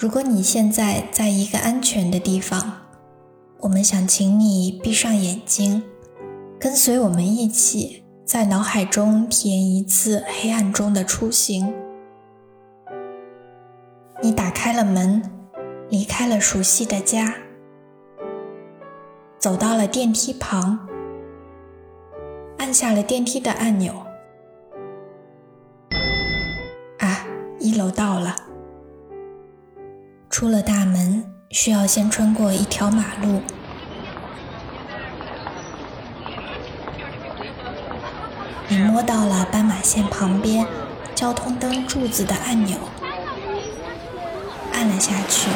如果你现在在一个安全的地方，我们想请你闭上眼睛，跟随我们一起在脑海中体验一次黑暗中的出行。你打开了门，离开了熟悉的家，走到了电梯旁，按下了电梯的按钮。啊，一楼到了。出了大门，需要先穿过一条马路。你摸到了斑马线旁边交通灯柱子的按钮，按了下去。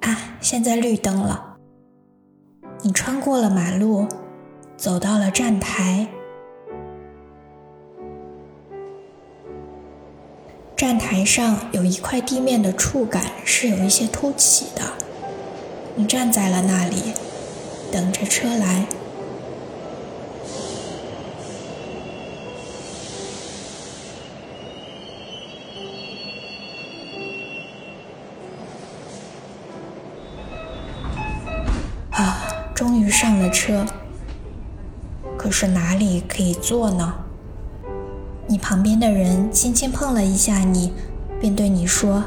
啊，现在绿灯了。你穿过了马路，走到了站台。台上有一块地面的触感是有一些凸起的，你站在了那里，等着车来。啊，终于上了车，可是哪里可以坐呢？你旁边的人轻轻碰了一下你，便对你说：“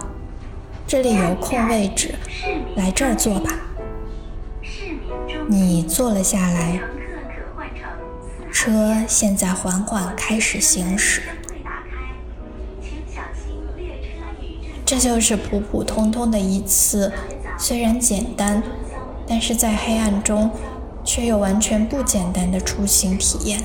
这里有空位置，来这儿坐吧。”你坐了下来。车现在缓缓开始行驶。这就是普普通通的一次，虽然简单，但是在黑暗中却又完全不简单的出行体验。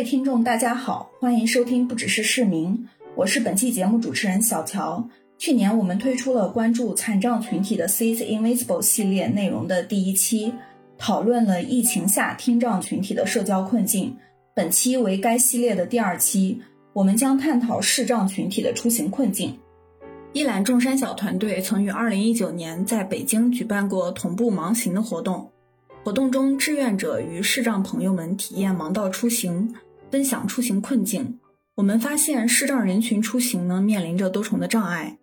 位听众，大家好，欢迎收听不只是市民，我是本期节目主持人小乔。去年我们推出了关注残障群体的 See Invisible 系列内容的第一期，讨论了疫情下听障群体的社交困境。本期为该系列的第二期，我们将探讨视障群体的出行困境。一览众山小团队曾于2019年在北京举办过同步盲行的活动。活动中，志愿者与视障朋友们体验盲道出行，分享出行困境。我们发现，视障人群出行呢面临着多重的障碍。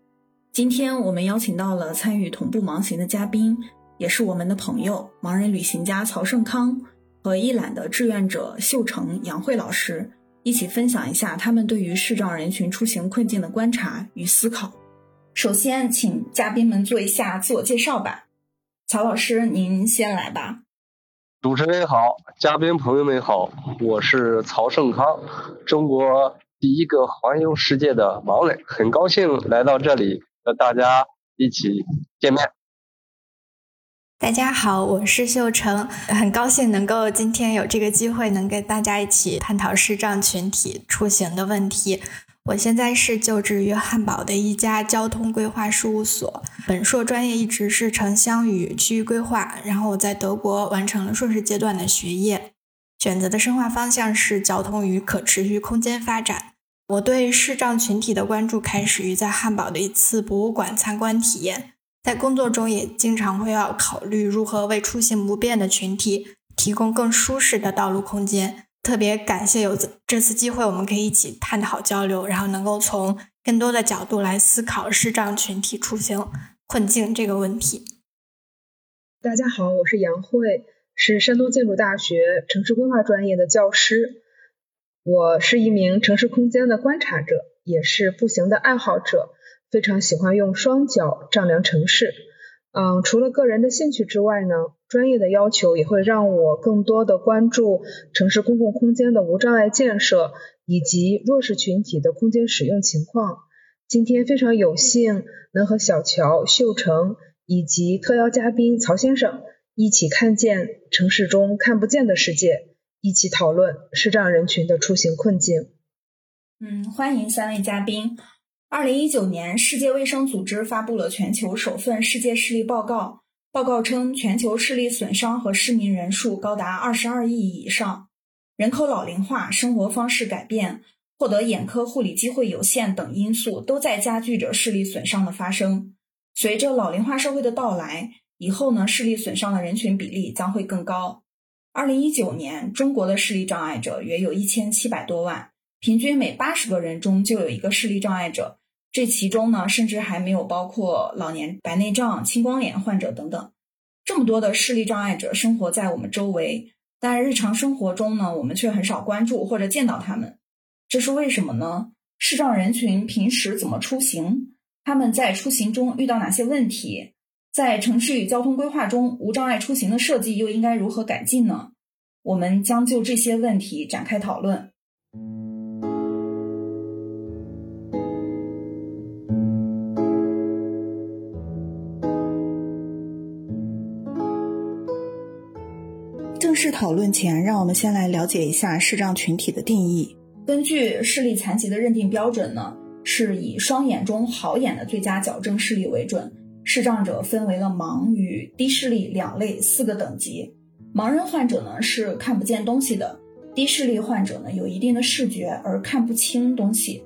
今天，我们邀请到了参与同步盲行的嘉宾，也是我们的朋友——盲人旅行家曹胜康和一览的志愿者秀成、杨慧老师，一起分享一下他们对于视障人群出行困境的观察与思考。首先，请嘉宾们做一下自我介绍吧。曹老师，您先来吧。主持人好，嘉宾朋友们好，我是曹胜康，中国第一个环游世界的盲人，很高兴来到这里和大家一起见面。大家好，我是秀成，很高兴能够今天有这个机会，能跟大家一起探讨视障群体出行的问题。我现在是就职于汉堡的一家交通规划事务所，本硕专业一直是城乡与区域规划，然后我在德国完成了硕士阶段的学业，选择的深化方向是交通与可持续空间发展。我对视障群体的关注开始于在汉堡的一次博物馆参观体验，在工作中也经常会要考虑如何为出行不便的群体提供更舒适的道路空间。特别感谢有这次机会，我们可以一起探讨交流，然后能够从更多的角度来思考视障群体出行困境这个问题。大家好，我是杨慧，是山东建筑大学城市规划专业的教师。我是一名城市空间的观察者，也是步行的爱好者，非常喜欢用双脚丈量城市。嗯，除了个人的兴趣之外呢？专业的要求也会让我更多的关注城市公共空间的无障碍建设以及弱势群体的空间使用情况。今天非常有幸能和小乔、秀成以及特邀嘉宾曹先生一起看见城市中看不见的世界，一起讨论视障人群的出行困境。嗯，欢迎三位嘉宾。二零一九年，世界卫生组织发布了全球首份世界视力报告。报告称，全球视力损伤和失明人数高达二十二亿以上，人口老龄化、生活方式改变、获得眼科护理机会有限等因素都在加剧着视力损伤的发生。随着老龄化社会的到来，以后呢，视力损伤的人群比例将会更高。二零一九年，中国的视力障碍者约有一千七百多万，平均每八十个人中就有一个视力障碍者。这其中呢，甚至还没有包括老年白内障、青光眼患者等等。这么多的视力障碍者生活在我们周围，但日常生活中呢，我们却很少关注或者见到他们。这是为什么呢？视障人群平时怎么出行？他们在出行中遇到哪些问题？在城市与交通规划中，无障碍出行的设计又应该如何改进呢？我们将就这些问题展开讨论。讨论前，让我们先来了解一下视障群体的定义。根据视力残疾的认定标准呢，是以双眼中好眼的最佳矫正视力为准。视障者分为了盲与低视力两类四个等级。盲人患者呢是看不见东西的，低视力患者呢有一定的视觉而看不清东西。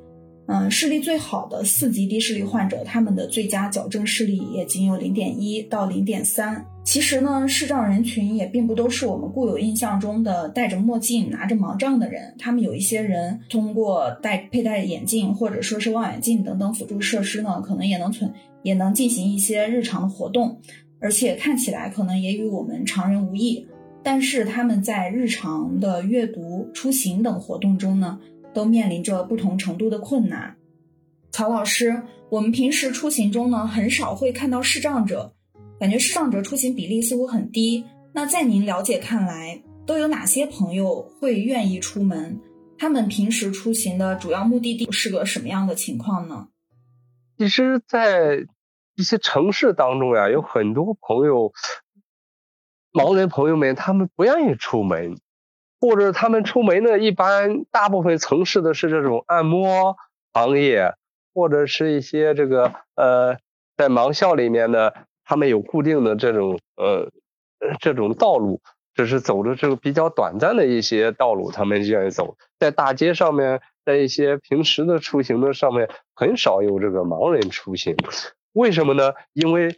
嗯，视力最好的四级低视力患者，他们的最佳矫正视力也仅有零点一到零点三。其实呢，视障人群也并不都是我们固有印象中的戴着墨镜、拿着盲杖的人。他们有一些人通过戴佩戴眼镜或者说是望远镜等等辅助设施呢，可能也能存也能进行一些日常的活动，而且看起来可能也与我们常人无异。但是他们在日常的阅读、出行等活动中呢？都面临着不同程度的困难。曹老师，我们平时出行中呢，很少会看到视障者，感觉视障者出行比例似乎很低。那在您了解看来，都有哪些朋友会愿意出门？他们平时出行的主要目的地是个什么样的情况呢？其实，在一些城市当中呀，有很多朋友，盲人朋友们，他们不愿意出门。或者他们出门呢，一般大部分从事的是这种按摩行业，或者是一些这个呃，在盲校里面呢，他们有固定的这种呃这种道路，只是走的这个比较短暂的一些道路，他们愿意走。在大街上面，在一些平时的出行的上面，很少有这个盲人出行。为什么呢？因为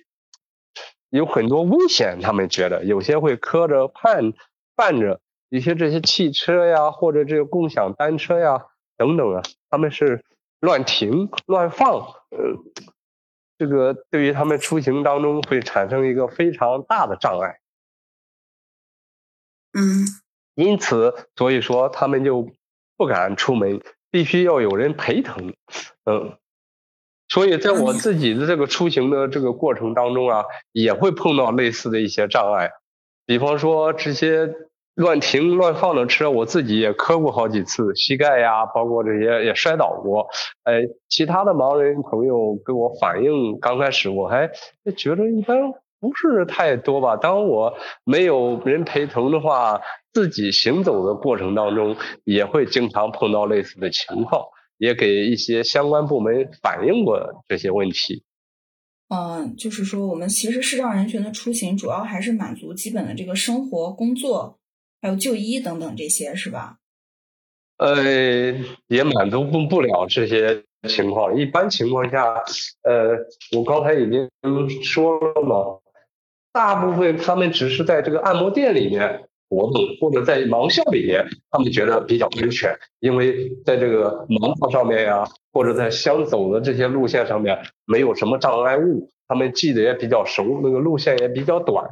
有很多危险，他们觉得有些会磕着绊绊着。一些这些汽车呀，或者这个共享单车呀，等等啊，他们是乱停乱放，呃，这个对于他们出行当中会产生一个非常大的障碍。嗯，因此，所以说他们就不敢出门，必须要有人陪同。嗯，所以在我自己的这个出行的这个过程当中啊，也会碰到类似的一些障碍，比方说这些。乱停乱放的车，我自己也磕过好几次，膝盖呀，包括这些也摔倒过。哎，其他的盲人朋友给我反映，刚开始我还觉得一般，不是太多吧。当我没有人陪同的话，自己行走的过程当中，也会经常碰到类似的情况，也给一些相关部门反映过这些问题。嗯，就是说，我们其实视障人群的出行，主要还是满足基本的这个生活工作。还有就医等等这些是吧？呃，也满足不不了这些情况。一般情况下，呃，我刚才已经说了嘛，大部分他们只是在这个按摩店里面活动，或者在盲校里面，他们觉得比较安全，因为在这个盲道上面呀，或者在相走的这些路线上面，没有什么障碍物，他们记得也比较熟，那个路线也比较短。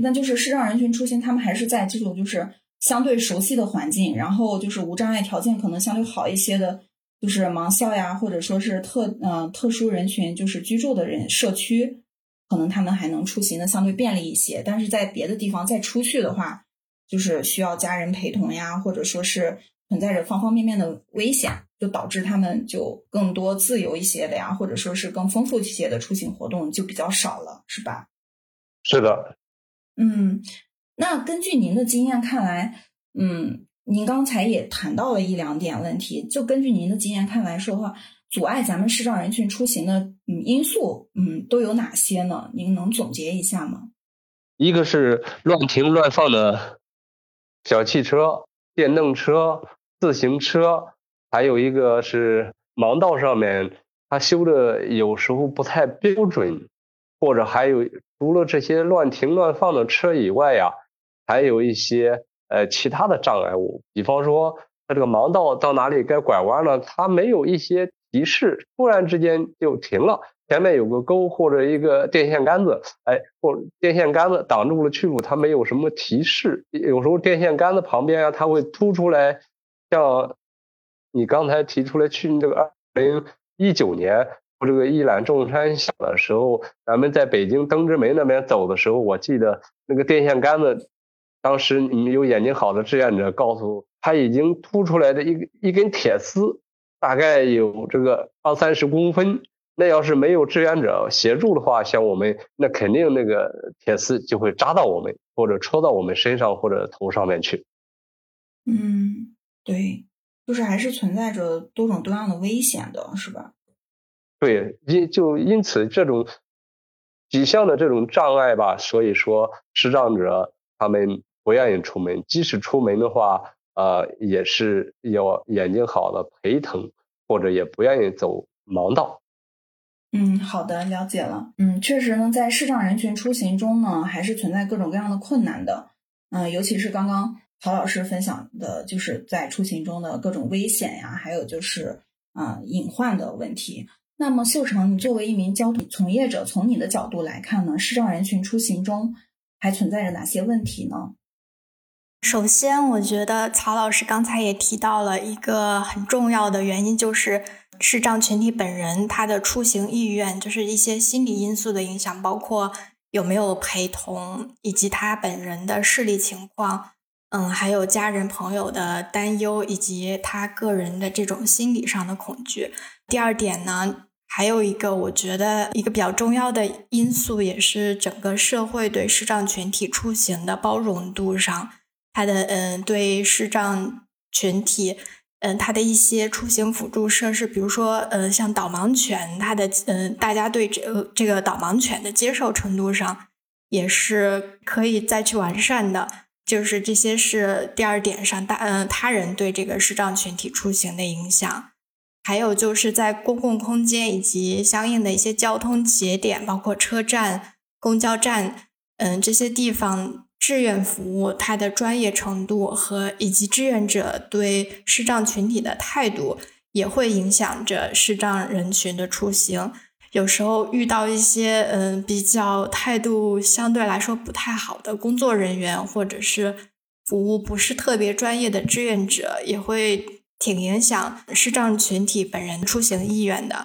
那就是视障人群出行，他们还是在这种就是相对熟悉的环境，然后就是无障碍条件可能相对好一些的，就是盲校呀，或者说是特呃特殊人群就是居住的人社区，可能他们还能出行的相对便利一些。但是在别的地方再出去的话，就是需要家人陪同呀，或者说是存在着方方面面的危险，就导致他们就更多自由一些的呀，或者说是更丰富一些的出行活动就比较少了，是吧？是的。嗯，那根据您的经验看来，嗯，您刚才也谈到了一两点问题，就根据您的经验看来说的话，阻碍咱们视障人群出行的嗯因素，嗯，都有哪些呢？您能总结一下吗？一个是乱停乱放的小汽车、电动车、自行车，还有一个是盲道上面它修的有时候不太标准。或者还有除了这些乱停乱放的车以外呀，还有一些呃其他的障碍物，比方说它这个盲道到哪里该拐弯了，它没有一些提示，突然之间就停了，前面有个沟或者一个电线杆子，哎，或电线杆子挡住了去路，它没有什么提示，有时候电线杆子旁边啊，它会凸出来，像你刚才提出来去这个二零一九年。这个一览众山小的时候，咱们在北京登之门那边走的时候，我记得那个电线杆子，当时你们有眼睛好的志愿者告诉，他已经凸出来的一一根铁丝，大概有这个二三十公分。那要是没有志愿者协助的话，像我们那肯定那个铁丝就会扎到我们，或者戳到我们身上或者头上面去。嗯，对，就是还是存在着多种多样的危险的，是吧？对，因就因此这种几项的这种障碍吧，所以说视障者他们不愿意出门，即使出门的话，呃，也是要眼睛好的陪同，或者也不愿意走盲道。嗯，好的，了解了。嗯，确实呢，在视障人群出行中呢，还是存在各种各样的困难的。嗯，尤其是刚刚曹老师分享的，就是在出行中的各种危险呀，还有就是啊隐患的问题。那么，秀成，你作为一名交通从业者，从你的角度来看呢，视障人群出行中还存在着哪些问题呢？首先，我觉得曹老师刚才也提到了一个很重要的原因，就是视障群体本人他的出行意愿，就是一些心理因素的影响，包括有没有陪同，以及他本人的视力情况，嗯，还有家人朋友的担忧，以及他个人的这种心理上的恐惧。第二点呢？还有一个，我觉得一个比较重要的因素，也是整个社会对视障群体出行的包容度上，它的嗯，对视障群体，嗯，它的一些出行辅助设施，比如说，呃，像导盲犬，它的嗯，大家对这个这个导盲犬的接受程度上，也是可以再去完善的。就是这些是第二点上，大嗯，他人对这个视障群体出行的影响。还有就是在公共空间以及相应的一些交通节点，包括车站、公交站，嗯，这些地方志愿服务它的专业程度和以及志愿者对视障群体的态度，也会影响着视障人群的出行。有时候遇到一些嗯比较态度相对来说不太好的工作人员，或者是服务不是特别专业的志愿者，也会。挺影响视障群体本人出行意愿的。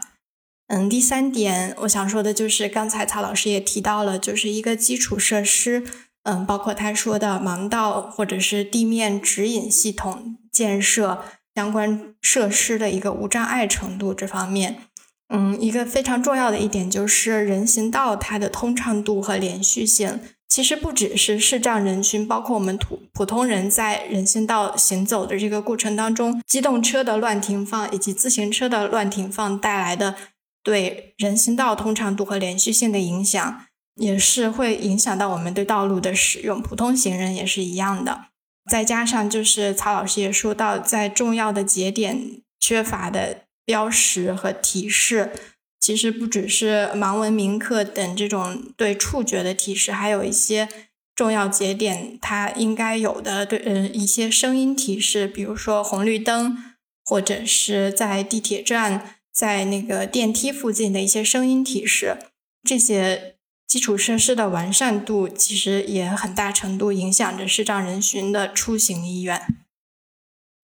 嗯，第三点我想说的就是，刚才曹老师也提到了，就是一个基础设施，嗯，包括他说的盲道或者是地面指引系统建设相关设施的一个无障碍程度这方面，嗯，一个非常重要的一点就是人行道它的通畅度和连续性。其实不只是视障人群，包括我们普普通人在人行道行走的这个过程当中，机动车的乱停放以及自行车的乱停放带来的对人行道通畅度和连续性的影响，也是会影响到我们对道路的使用。普通行人也是一样的。再加上就是曹老师也说到，在重要的节点缺乏的标识和提示。其实不只是盲文铭刻等这种对触觉的提示，还有一些重要节点它应该有的对嗯一些声音提示，比如说红绿灯，或者是在地铁站、在那个电梯附近的一些声音提示。这些基础设施的完善度，其实也很大程度影响着视障人群的出行意愿。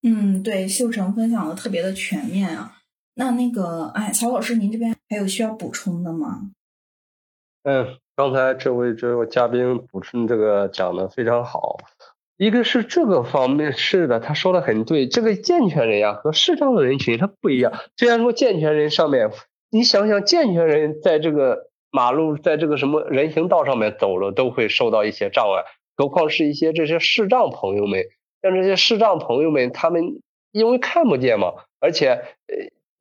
嗯，对，秀成分享的特别的全面啊。那那个，哎，曹老师，您这边还有需要补充的吗？嗯，刚才这位这位嘉宾补充这个讲的非常好。一个是这个方面是的，他说的很对。这个健全人呀和视障的人群他不一样。虽然说健全人上面，你想想健全人在这个马路在这个什么人行道上面走了都会受到一些障碍，何况是一些这些视障朋友们，像这些视障朋友们，他们因为看不见嘛，而且呃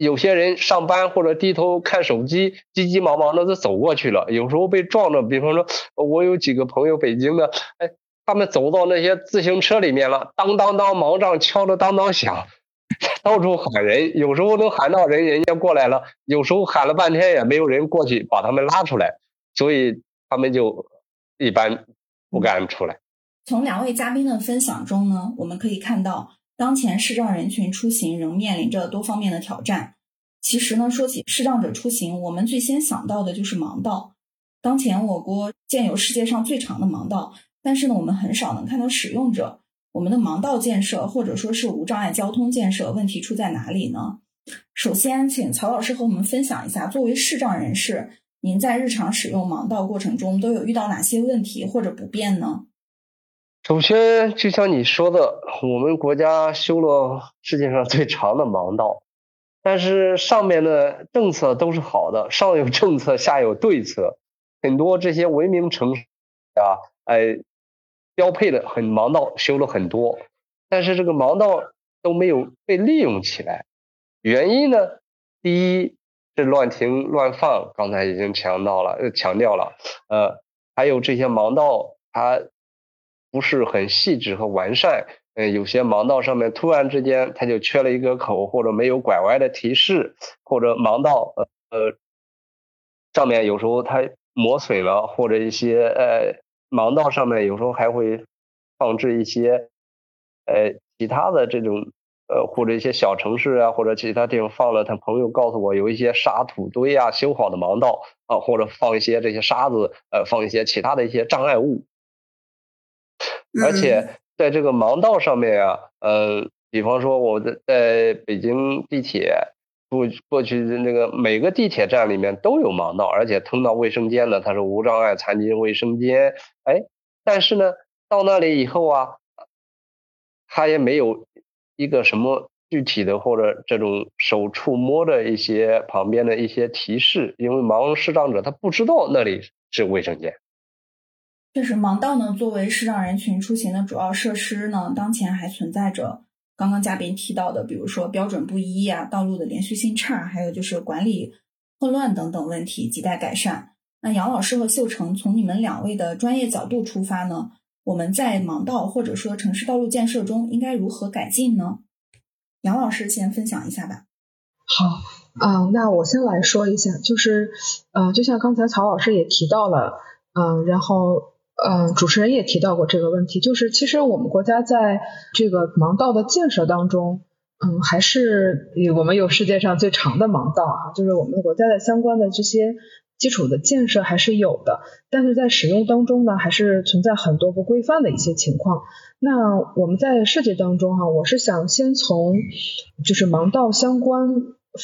有些人上班或者低头看手机，急急忙忙的就走过去了，有时候被撞着，比方说，我有几个朋友北京的，哎，他们走到那些自行车里面了，当当当，盲杖敲的当当响。到处喊人，有时候能喊到人，人家过来了；有时候喊了半天也没有人过去把他们拉出来，所以他们就一般不敢出来。从两位嘉宾的分享中呢，我们可以看到，当前视障人群出行仍面临着多方面的挑战。其实呢，说起视障者出行，我们最先想到的就是盲道。当前我国建有世界上最长的盲道，但是呢，我们很少能看到使用者。我们的盲道建设或者说是无障碍交通建设问题出在哪里呢？首先，请曹老师和我们分享一下，作为视障人士，您在日常使用盲道过程中都有遇到哪些问题或者不便呢？首先，就像你说的，我们国家修了世界上最长的盲道，但是上面的政策都是好的，上有政策，下有对策，很多这些文明城市啊，哎。标配的很盲道修了很多，但是这个盲道都没有被利用起来。原因呢？第一是乱停乱放，刚才已经强调了，强调了。呃，还有这些盲道它不是很细致和完善。嗯，有些盲道上面突然之间它就缺了一个口，或者没有拐弯的提示，或者盲道呃呃上面有时候它磨损了，或者一些呃。盲道上面有时候还会放置一些呃其他的这种呃或者一些小城市啊或者其他地方放了，他朋友告诉我有一些沙土堆啊修好的盲道啊或者放一些这些沙子呃放一些其他的一些障碍物，而且在这个盲道上面啊呃比方说我在在北京地铁。过过去的那个每个地铁站里面都有盲道，而且通到卫生间呢，它是无障碍残疾人卫生间。哎，但是呢，到那里以后啊，他也没有一个什么具体的或者这种手触摸的一些旁边的一些提示，因为盲视障者他不知道那里是卫生间。确实，盲道呢作为视障人群出行的主要设施呢，当前还存在着。刚刚嘉宾提到的，比如说标准不一呀、道路的连续性差，还有就是管理混乱等等问题，亟待改善。那杨老师和秀成从你们两位的专业角度出发呢，我们在盲道或者说城市道路建设中应该如何改进呢？杨老师先分享一下吧。好，嗯，那我先来说一下，就是，呃，就像刚才曹老师也提到了，嗯，然后。嗯，主持人也提到过这个问题，就是其实我们国家在这个盲道的建设当中，嗯，还是我们有世界上最长的盲道啊，就是我们国家的相关的这些基础的建设还是有的，但是在使用当中呢，还是存在很多不规范的一些情况。那我们在设计当中哈，我是想先从就是盲道相关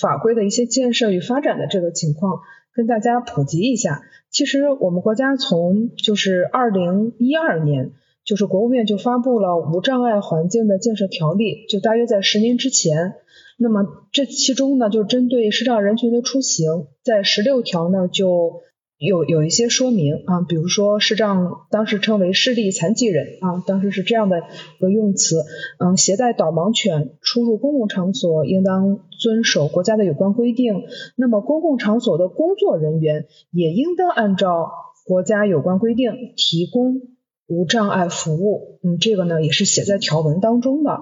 法规的一些建设与发展的这个情况。跟大家普及一下，其实我们国家从就是二零一二年，就是国务院就发布了无障碍环境的建设条例，就大约在十年之前。那么这其中呢，就针对视障人群的出行，在十六条呢就。有有一些说明啊，比如说视障当时称为视力残疾人啊，当时是这样的一个用词，嗯，携带导盲犬出入公共场所应当遵守国家的有关规定，那么公共场所的工作人员也应当按照国家有关规定提供无障碍服务，嗯，这个呢也是写在条文当中的。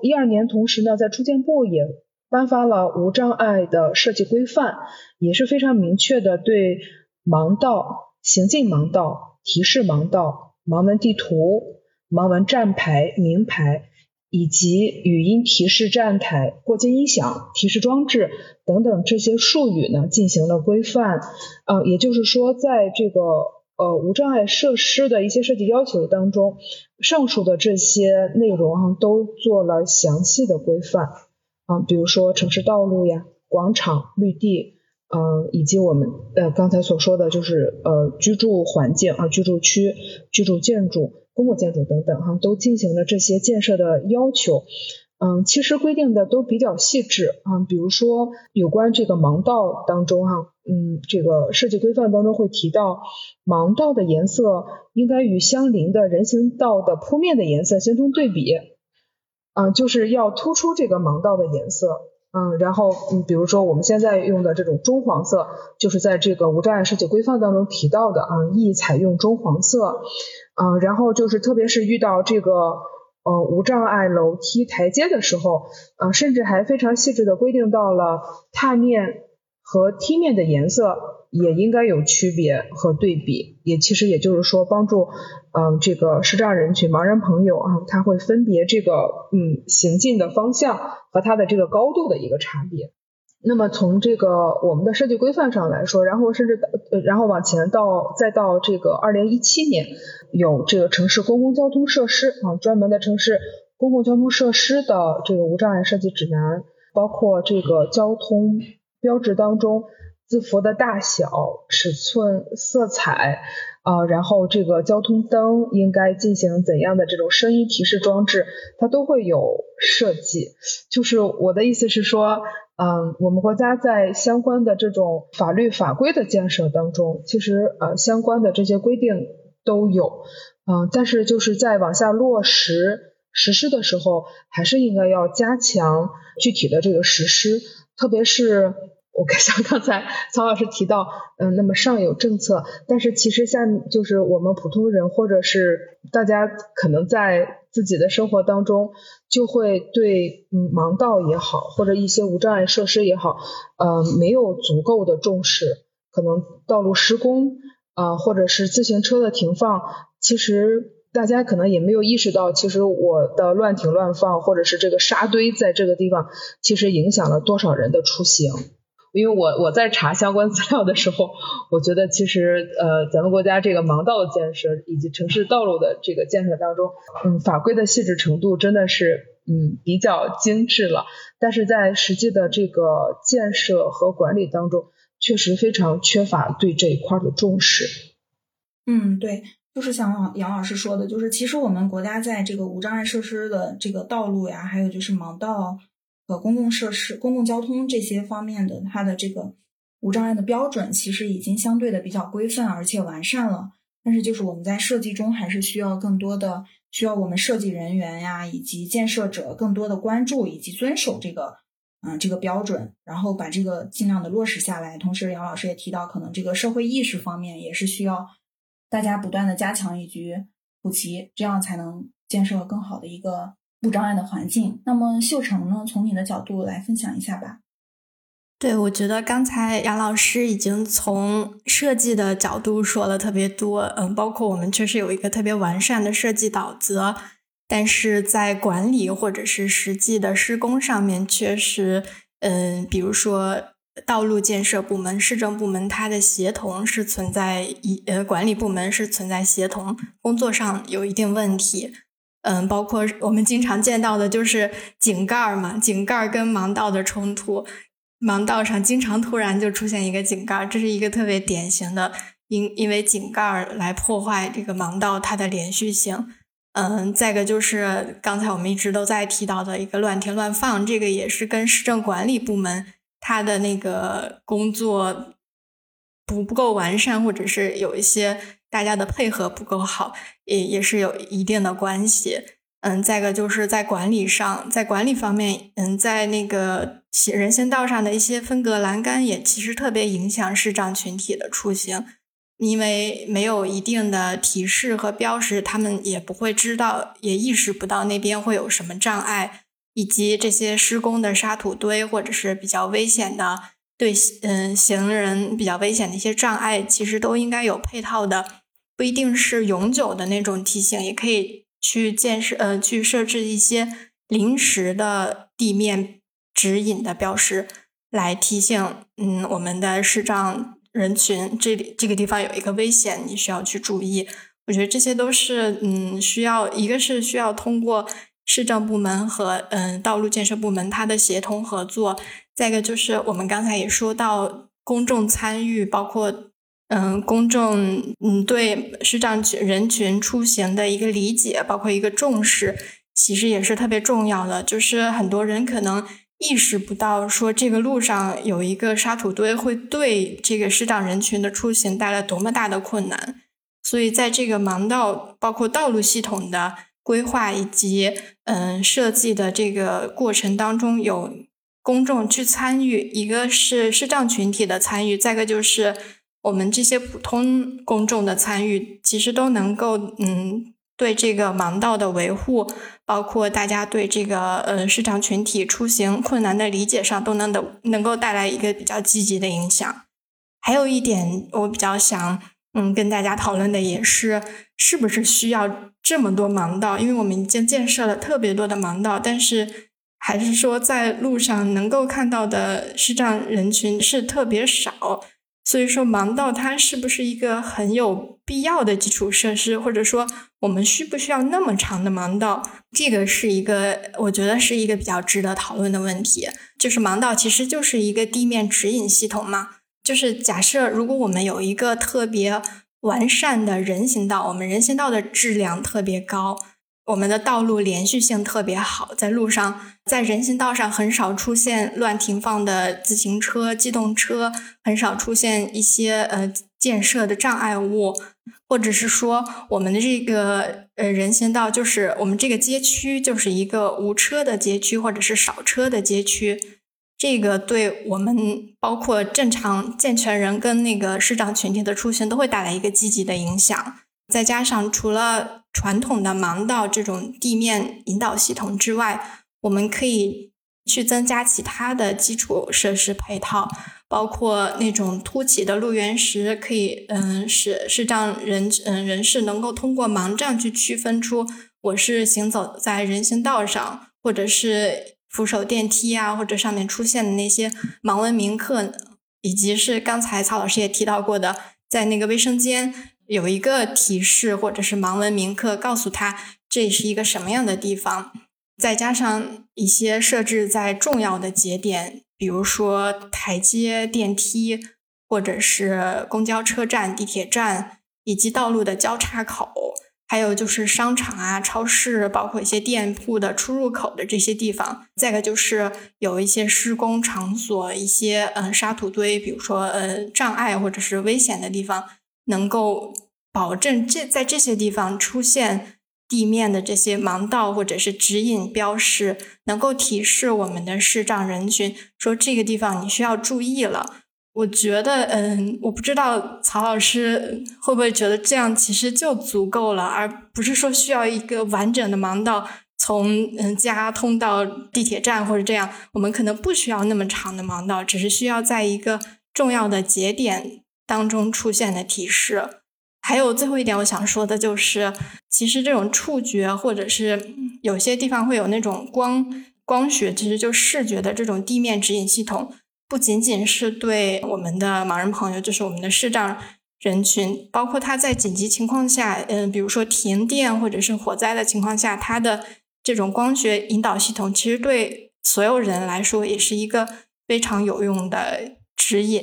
一二年同时呢，在住建部也颁发了无障碍的设计规范，也是非常明确的对。盲道、行进盲道、提示盲道、盲文地图、盲文站牌、名牌，以及语音提示站台、过街音响提示装置等等这些术语呢，进行了规范。呃，也就是说，在这个呃无障碍设施的一些设计要求当中，上述的这些内容哈都做了详细的规范啊，比如说城市道路呀、广场、绿地。嗯，以及我们呃刚才所说的就是呃居住环境啊，居住区、居住建筑、公共建筑等等哈，都进行了这些建设的要求。嗯，其实规定的都比较细致啊，比如说有关这个盲道当中哈，嗯，这个设计规范当中会提到，盲道的颜色应该与相邻的人行道的铺面的颜色形成对比，嗯，就是要突出这个盲道的颜色，嗯，然后嗯，比如说我们现在用的这种棕黄色，就是在这个无障碍设计规范当中提到的啊，易采用棕黄色，嗯，然后就是特别是遇到这个。呃，无障碍楼梯台阶的时候，呃，甚至还非常细致的规定到了踏面和梯面的颜色也应该有区别和对比，也其实也就是说帮助，嗯，这个视障人群、盲人朋友啊，他会分别这个嗯行进的方向和它的这个高度的一个差别。那么从这个我们的设计规范上来说，然后甚至呃，然后往前到再到这个二零一七年，有这个城市公共交通设施啊，专门的城市公共交通设施的这个无障碍设计指南，包括这个交通标志当中字符的大小、尺寸、色彩啊，然后这个交通灯应该进行怎样的这种声音提示装置，它都会有设计。就是我的意思是说。嗯，我们国家在相关的这种法律法规的建设当中，其实呃相关的这些规定都有，嗯，但是就是在往下落实实施的时候，还是应该要加强具体的这个实施，特别是我像刚才曹老师提到，嗯，那么上有政策，但是其实像就是我们普通人或者是大家可能在。自己的生活当中，就会对嗯盲道也好，或者一些无障碍设施也好，呃没有足够的重视，可能道路施工啊，或者是自行车的停放，其实大家可能也没有意识到，其实我的乱停乱放，或者是这个沙堆在这个地方，其实影响了多少人的出行。因为我我在查相关 资料的时候，我觉得其实呃咱们国家这个盲道的建设以及城市道路的这个建设当中，嗯法规的细致程度真的是嗯比较精致了，但是在实际的这个建设和管理当中，确实非常缺乏对这一块的重视。嗯，对，就是像杨老师说的，就是其实我们国家在这个无障碍设施的这个道路呀，还有就是盲道。和公共设施、公共交通这些方面的，它的这个无障碍的标准其实已经相对的比较规范而且完善了。但是，就是我们在设计中还是需要更多的，需要我们设计人员呀以及建设者更多的关注以及遵守这个，嗯，这个标准，然后把这个尽量的落实下来。同时，杨老师也提到，可能这个社会意识方面也是需要大家不断的加强以及补齐，这样才能建设更好的一个。无障碍的环境，那么秀成呢？从你的角度来分享一下吧。对，我觉得刚才杨老师已经从设计的角度说了特别多，嗯，包括我们确实有一个特别完善的设计导则，但是在管理或者是实际的施工上面，确实，嗯，比如说道路建设部门、市政部门，它的协同是存在一呃管理部门是存在协同工作上有一定问题。嗯，包括我们经常见到的，就是井盖嘛，井盖跟盲道的冲突，盲道上经常突然就出现一个井盖，这是一个特别典型的，因因为井盖来破坏这个盲道它的连续性。嗯，再个就是刚才我们一直都在提到的一个乱停乱放，这个也是跟市政管理部门他的那个工作不不够完善，或者是有一些。大家的配合不够好，也也是有一定的关系。嗯，再一个就是在管理上，在管理方面，嗯，在那个人行道上的一些分隔栏杆也其实特别影响视障群体的出行，因为没有一定的提示和标识，他们也不会知道，也意识不到那边会有什么障碍，以及这些施工的沙土堆或者是比较危险的对嗯行人比较危险的一些障碍，其实都应该有配套的。不一定是永久的那种提醒，也可以去建设呃，去设置一些临时的地面指引的标识，来提醒嗯我们的视障人群，这里这个地方有一个危险，你需要去注意。我觉得这些都是嗯需要，一个是需要通过市政部门和嗯道路建设部门它的协同合作，再一个就是我们刚才也说到公众参与，包括。嗯，公众嗯对视障群人群出行的一个理解，包括一个重视，其实也是特别重要的。就是很多人可能意识不到，说这个路上有一个沙土堆会对这个视障人群的出行带来多么大的困难。所以，在这个盲道包括道路系统的规划以及嗯设计的这个过程当中，有公众去参与，一个是视障群体的参与，再一个就是我们这些普通公众的参与，其实都能够嗯对这个盲道的维护，包括大家对这个呃视障群体出行困难的理解上，都能的能够带来一个比较积极的影响。还有一点，我比较想。嗯，跟大家讨论的也是是不是需要这么多盲道？因为我们已经建设了特别多的盲道，但是还是说在路上能够看到的视障人群是特别少。所以说，盲道它是不是一个很有必要的基础设施？或者说，我们需不需要那么长的盲道？这个是一个我觉得是一个比较值得讨论的问题。就是盲道其实就是一个地面指引系统嘛。就是假设，如果我们有一个特别完善的人行道，我们人行道的质量特别高，我们的道路连续性特别好，在路上，在人行道上很少出现乱停放的自行车、机动车，很少出现一些呃建设的障碍物，或者是说我们的这个呃人行道就是我们这个街区就是一个无车的街区，或者是少车的街区。这个对我们包括正常健全人跟那个视障群体的出行都会带来一个积极的影响。再加上除了传统的盲道这种地面引导系统之外，我们可以去增加其他的基础设施配套，包括那种凸起的路缘石，可以嗯使视障人嗯人士能够通过盲杖去区分出我是行走在人行道上，或者是。扶手电梯啊，或者上面出现的那些盲文铭刻，以及是刚才曹老师也提到过的，在那个卫生间有一个提示或者是盲文铭刻，告诉他这是一个什么样的地方。再加上一些设置在重要的节点，比如说台阶、电梯，或者是公交车站、地铁站，以及道路的交叉口。还有就是商场啊、超市，包括一些店铺的出入口的这些地方。再一个就是有一些施工场所，一些嗯沙土堆，比如说呃障碍或者是危险的地方，能够保证这在这些地方出现地面的这些盲道或者是指引标识，能够提示我们的视障人群说这个地方你需要注意了。我觉得，嗯，我不知道曹老师会不会觉得这样其实就足够了，而不是说需要一个完整的盲道从嗯家通到地铁站或者这样，我们可能不需要那么长的盲道，只是需要在一个重要的节点当中出现的提示。还有最后一点，我想说的就是，其实这种触觉或者是有些地方会有那种光光学，其实就视觉的这种地面指引系统。不仅仅是对我们的盲人朋友，就是我们的视障人群，包括他在紧急情况下，嗯，比如说停电或者是火灾的情况下，他的这种光学引导系统，其实对所有人来说也是一个非常有用的指引，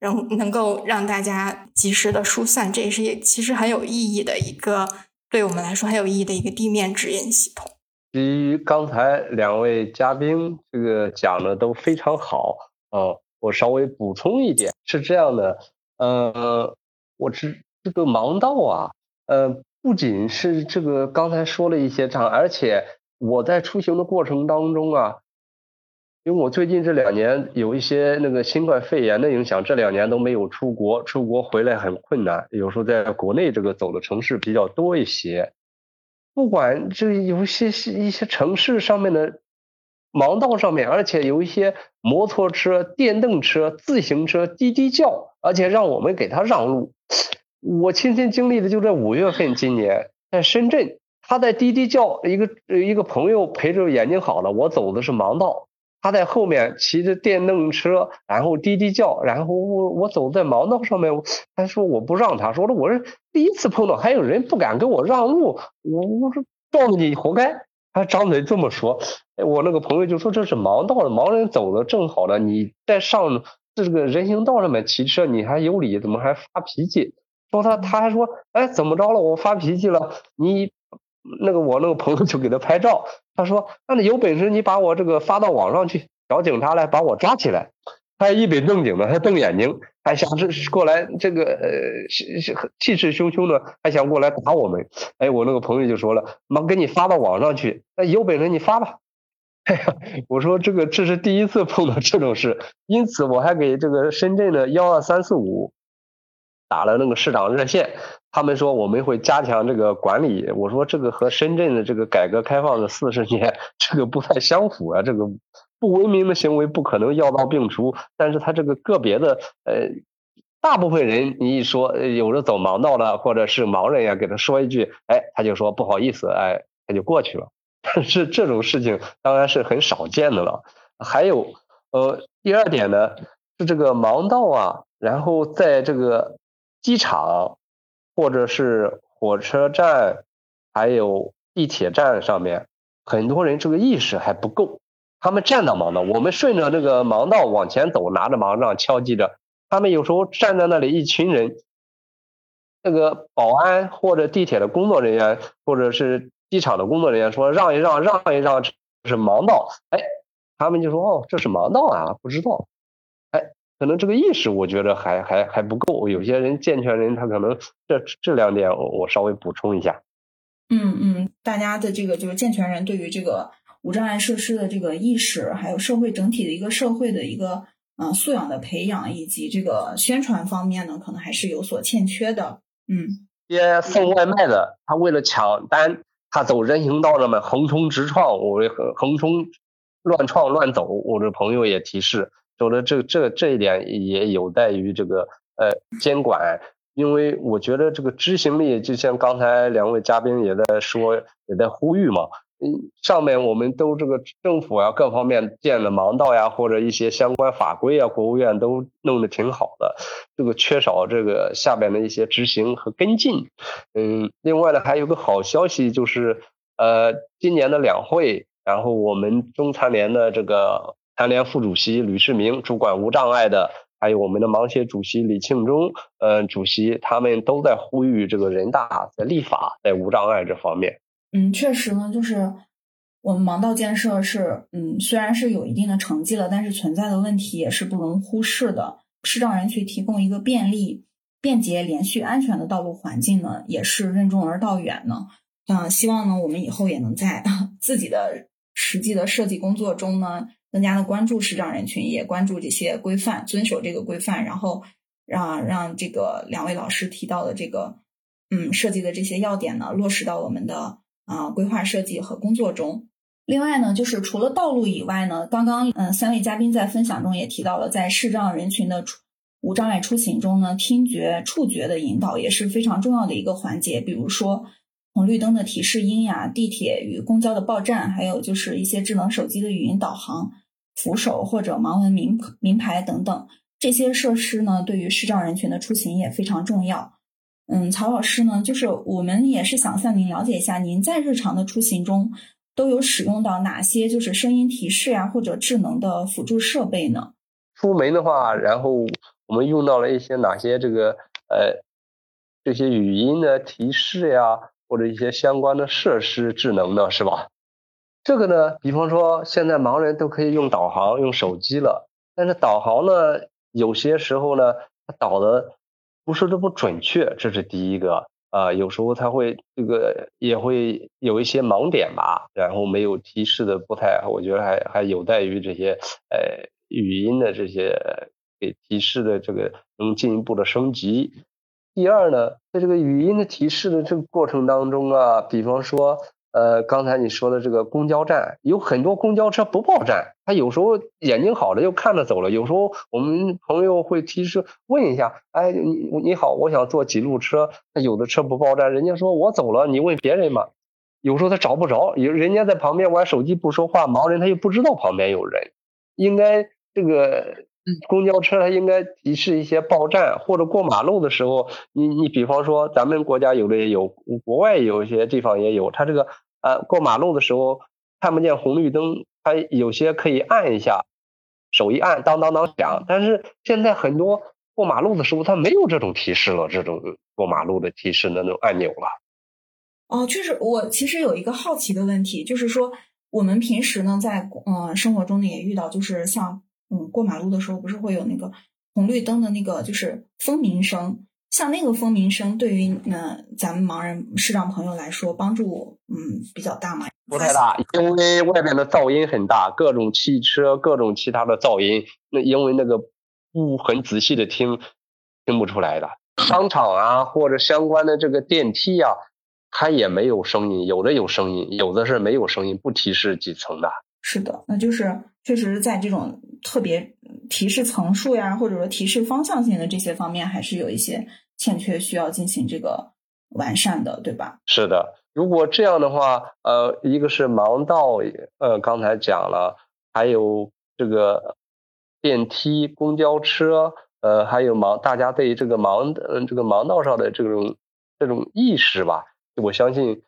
能能够让大家及时的疏散，这也是其实很有意义的一个，对我们来说很有意义的一个地面指引系统。基于刚才两位嘉宾这个讲的都非常好。哦，我稍微补充一点，是这样的，呃，我这这个盲道啊，呃，不仅是这个刚才说了一些障碍，而且我在出行的过程当中啊，因为我最近这两年有一些那个新冠肺炎的影响，这两年都没有出国，出国回来很困难，有时候在国内这个走的城市比较多一些，不管这有些一些城市上面的。盲道上面，而且有一些摩托车、电动车、自行车滴滴叫，而且让我们给他让路。我亲身经历的就在五月份，今年在深圳，他在滴滴叫，一个一个朋友陪着，眼睛好了，我走的是盲道，他在后面骑着电动车，然后滴滴叫，然后我我走在盲道上面，他说我不让他，说了我是第一次碰到，还有人不敢给我让路，我我说撞你活该。他张嘴这么说，哎，我那个朋友就说这是盲道的，盲人走的正好的，你在上这个人行道上面骑车，你还有理，怎么还发脾气？说他他还说，哎，怎么着了？我发脾气了？你那个我那个朋友就给他拍照，他说：“那你有本事你把我这个发到网上去，找警察来把我抓起来。”他一本正经的，还瞪眼睛，还想是过来这个呃气势汹汹的，还想过来打我们。哎，我那个朋友就说了：“妈，给你发到网上去，那有本事你发吧。”哎呀，我说这个这是第一次碰到这种事，因此我还给这个深圳的幺二三四五打了那个市长热线。他们说我们会加强这个管理。我说这个和深圳的这个改革开放的四十年 这个不太相符啊，这个不文明的行为不可能药到病除。但是他这个个别的呃，大部分人你一说有的走盲道的或者是盲人呀，给他说一句，哎，他就说不好意思，哎，他就过去了。但是这种事情当然是很少见的了。还有呃，第二点呢是这个盲道啊，然后在这个机场。或者是火车站，还有地铁站上面，很多人这个意识还不够。他们站到盲道，我们顺着这个盲道往前走，拿着盲杖敲击着。他们有时候站在那里，一群人，那个保安或者地铁的工作人员，或者是机场的工作人员说让一让，让一让，是盲道。哎，他们就说哦，这是盲道啊，不知道。哎可能这个意识，我觉得还还还不够。有些人健全人，他可能这这两点，我我稍微补充一下。嗯嗯，大家的这个就是健全人对于这个无障碍设施的这个意识，还有社会整体的一个社会的一个嗯素养的培养，以及这个宣传方面呢，可能还是有所欠缺的。嗯，些送外卖的，他为了抢单，他走人行道上面横冲直撞，我横横冲乱撞乱走，我的朋友也提示。说的这这这一点也有待于这个呃监管，因为我觉得这个执行力，就像刚才两位嘉宾也在说，也在呼吁嘛。嗯，上面我们都这个政府啊，各方面建的盲道呀，或者一些相关法规啊，国务院都弄得挺好的，这个缺少这个下边的一些执行和跟进。嗯，另外呢，还有个好消息就是，呃，今年的两会，然后我们中残联的这个。残联副主席吕世明主管无障碍的，还有我们的盲协主席李庆忠，呃，主席他们都在呼吁这个人大在立法在无障碍这方面。嗯，确实呢，就是我们盲道建设是，嗯，虽然是有一定的成绩了，但是存在的问题也是不容忽视的。视障人群提供一个便利、便捷、连续、安全的道路环境呢，也是任重而道远呢。啊，希望呢，我们以后也能在 自己的实际的设计工作中呢。更加的关注视障人群，也关注这些规范，遵守这个规范，然后让让这个两位老师提到的这个嗯设计的这些要点呢，落实到我们的啊规划设计和工作中。另外呢，就是除了道路以外呢，刚刚嗯三位嘉宾在分享中也提到了，在视障人群的出无障碍出行中呢，听觉、触觉的引导也是非常重要的一个环节，比如说。红绿灯的提示音呀，地铁与公交的报站，还有就是一些智能手机的语音导航、扶手或者盲文名名牌等等，这些设施呢，对于视障人群的出行也非常重要。嗯，曹老师呢，就是我们也是想向您了解一下，您在日常的出行中都有使用到哪些就是声音提示呀，或者智能的辅助设备呢？出门的话，然后我们用到了一些哪些这个呃这些语音的提示呀？或者一些相关的设施智能的是吧？这个呢，比方说现在盲人都可以用导航用手机了，但是导航呢，有些时候呢，它导的不是这么准确，这是第一个啊。有时候它会这个也会有一些盲点吧，然后没有提示的不太，我觉得还还有待于这些呃语音的这些给提示的这个能进一步的升级。第二呢，在这个语音的提示的这个过程当中啊，比方说，呃，刚才你说的这个公交站，有很多公交车不报站，他有时候眼睛好了就看着走了。有时候我们朋友会提示问一下，哎，你你好，我想坐几路车，他有的车不报站，人家说我走了，你问别人嘛。有时候他找不着，有人家在旁边玩手机不说话，盲人他又不知道旁边有人，应该这个。公交车它应该提示一些报站，或者过马路的时候，你你比方说咱们国家有的也有，国外有一些地方也有，它这个呃过马路的时候看不见红绿灯，它有些可以按一下，手一按当当当响。但是现在很多过马路的时候它没有这种提示了，这种过马路的提示的那种按钮了。哦，确实我其实有一个好奇的问题，就是说我们平时呢在嗯生活中呢也遇到，就是像嗯过马路的时候不是会有那个红绿灯的那个就是蜂鸣声，像那个蜂鸣声对于嗯咱们盲人视障朋友来说帮助嗯比较大嘛？不太大，因为外面的噪音很大，各种汽车、各种其他的噪音，那因为那个不很仔细的听，听不出来的。商场啊，或者相关的这个电梯啊，它也没有声音，有的有声音，有的是没有声音，不提示几层的。是的，那就是确实在这种特别提示层数呀，或者说提示方向性的这些方面，还是有一些欠缺，需要进行这个完善的，对吧？是的，如果这样的话，呃，一个是盲道，呃，刚才讲了，还有这个电梯、公交车。呃，还有盲，大家对这个盲，嗯，这个盲道上的这种这种意识吧，我相信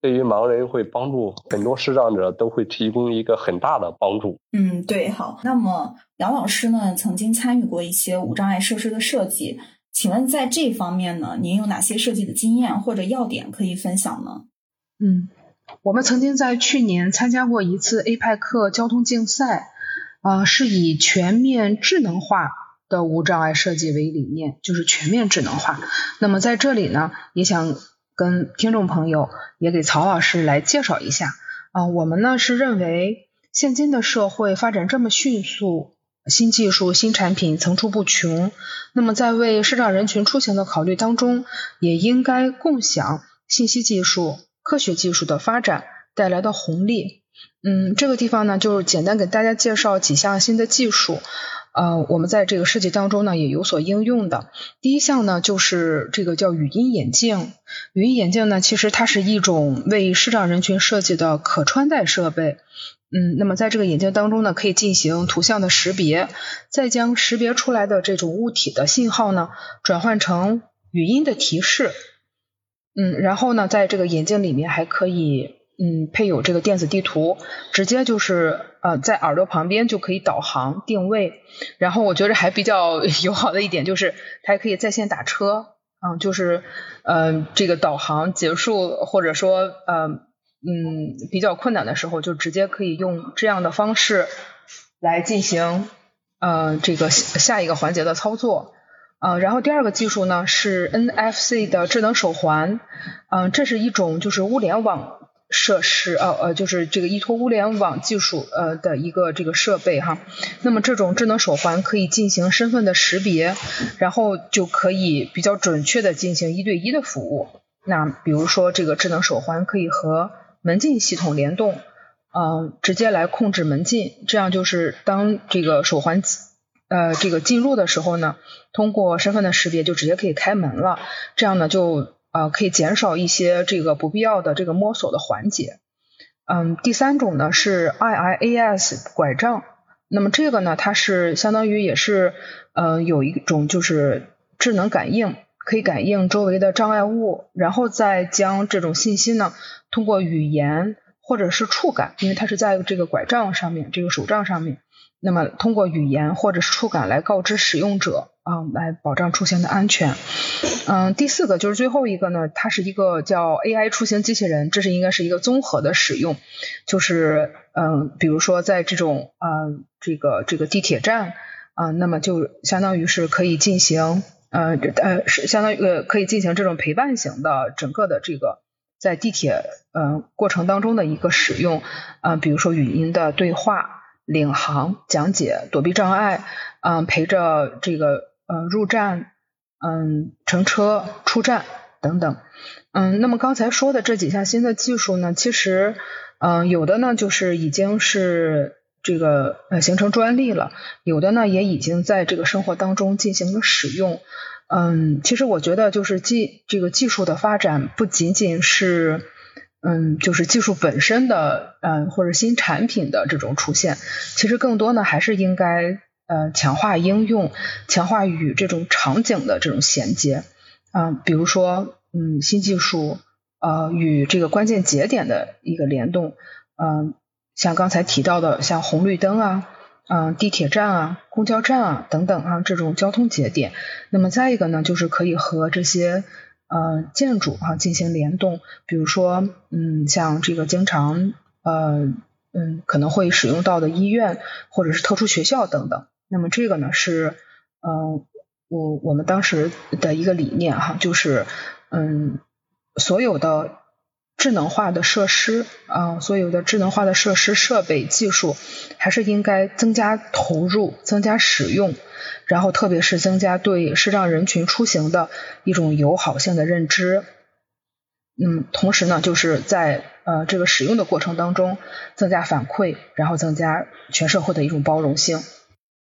对于盲人会帮助很多视障者都会提供一个很大的帮助。嗯，对，好。那么杨老师呢，曾经参与过一些无障碍设施的设计，请问在这方面呢，您有哪些设计的经验或者要点可以分享呢？嗯，我们曾经在去年参加过一次 APEC 交通竞赛，啊，是以全面智能化。的无障碍设计为理念，就是全面智能化。那么在这里呢，也想跟听众朋友，也给曹老师来介绍一下啊。我们呢是认为，现今的社会发展这么迅速，新技术、新产品层出不穷。那么在为视障人群出行的考虑当中，也应该共享信息技术、科学技术的发展带来的红利。嗯，这个地方呢，就是简单给大家介绍几项新的技术。呃，我们在这个设计当中呢也有所应用的。第一项呢就是这个叫语音眼镜。语音眼镜呢，其实它是一种为视障人群设计的可穿戴设备。嗯，那么在这个眼镜当中呢，可以进行图像的识别，再将识别出来的这种物体的信号呢转换成语音的提示。嗯，然后呢，在这个眼镜里面还可以。嗯，配有这个电子地图，直接就是呃在耳朵旁边就可以导航定位。然后我觉得还比较 友好的一点就是，它还可以在线打车，嗯，就是呃这个导航结束或者说呃嗯比较困难的时候，就直接可以用这样的方式来进行呃这个下一个环节的操作。呃，然后第二个技术呢是 NFC 的智能手环，嗯，这是一种就是物联网。设施呃呃就是这个依托物联网技术呃的一个这个设备哈，那么这种智能手环可以进行身份的识别，然后就可以比较准确的进行一对一的服务。那比如说这个智能手环可以和门禁系统联动，嗯，直接来控制门禁，这样就是当这个手环呃这个进入的时候呢，通过身份的识别就直接可以开门了，这样呢就。呃，可以减少一些这个不必要的这个摸索的环节。嗯，第三种呢是 IIAS 拐杖，那么这个呢，它是相当于也是呃有一种就是智能感应，可以感应周围的障碍物，然后再将这种信息呢通过语言或者是触感，因为它是在这个拐杖上面，这个手杖上面，那么通过语言或者是触感来告知使用者。啊，来保障出行的安全。嗯，第四个就是最后一个呢，它是一个叫 AI 出行机器人，这是应该是一个综合的使用，就是嗯，比如说在这种嗯这个这个地铁站啊，那么就相当于是可以进行呃呃是相当于呃可以进行这种陪伴型的整个的这个在地铁嗯过程当中的一个使用啊，比如说语音的对话、领航、讲解、躲避障碍，嗯，陪着这个。呃，入站，嗯，乘车、出站等等，嗯，那么刚才说的这几项新的技术呢，其实，嗯，有的呢就是已经是这个呃形成专利了，有的呢也已经在这个生活当中进行了使用，嗯，其实我觉得就是技这个技术的发展不仅仅是，嗯，就是技术本身的，嗯，或者新产品的这种出现，其实更多呢还是应该。呃，强化应用，强化与这种场景的这种衔接，嗯，比如说，嗯，新技术，呃，与这个关键节点的一个联动，嗯，像刚才提到的，像红绿灯啊，嗯，地铁站啊，公交站啊等等啊，这种交通节点。那么再一个呢，就是可以和这些呃建筑啊进行联动，比如说嗯像这个经常呃嗯可能会使用到的医院或者是特殊学校等等。那么这个呢是呃我我们当时的一个理念哈，就是嗯所有的。智能化的设施啊，所有的智能化的设施、设备、技术，还是应该增加投入、增加使用，然后特别是增加对视障人群出行的一种友好性的认知。嗯，同时呢，就是在呃这个使用的过程当中增加反馈，然后增加全社会的一种包容性。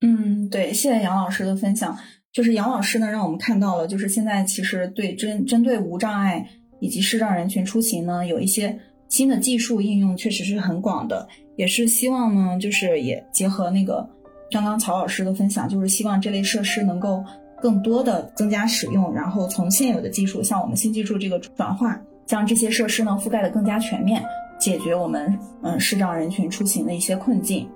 嗯，对，谢谢杨老师的分享。就是杨老师呢，让我们看到了，就是现在其实对针针对无障碍。以及视障人群出行呢，有一些新的技术应用，确实是很广的。也是希望呢，就是也结合那个刚刚曹老师的分享，就是希望这类设施能够更多的增加使用，然后从现有的技术向我们新技术这个转化，将这些设施呢覆盖的更加全面，解决我们嗯视障人群出行的一些困境。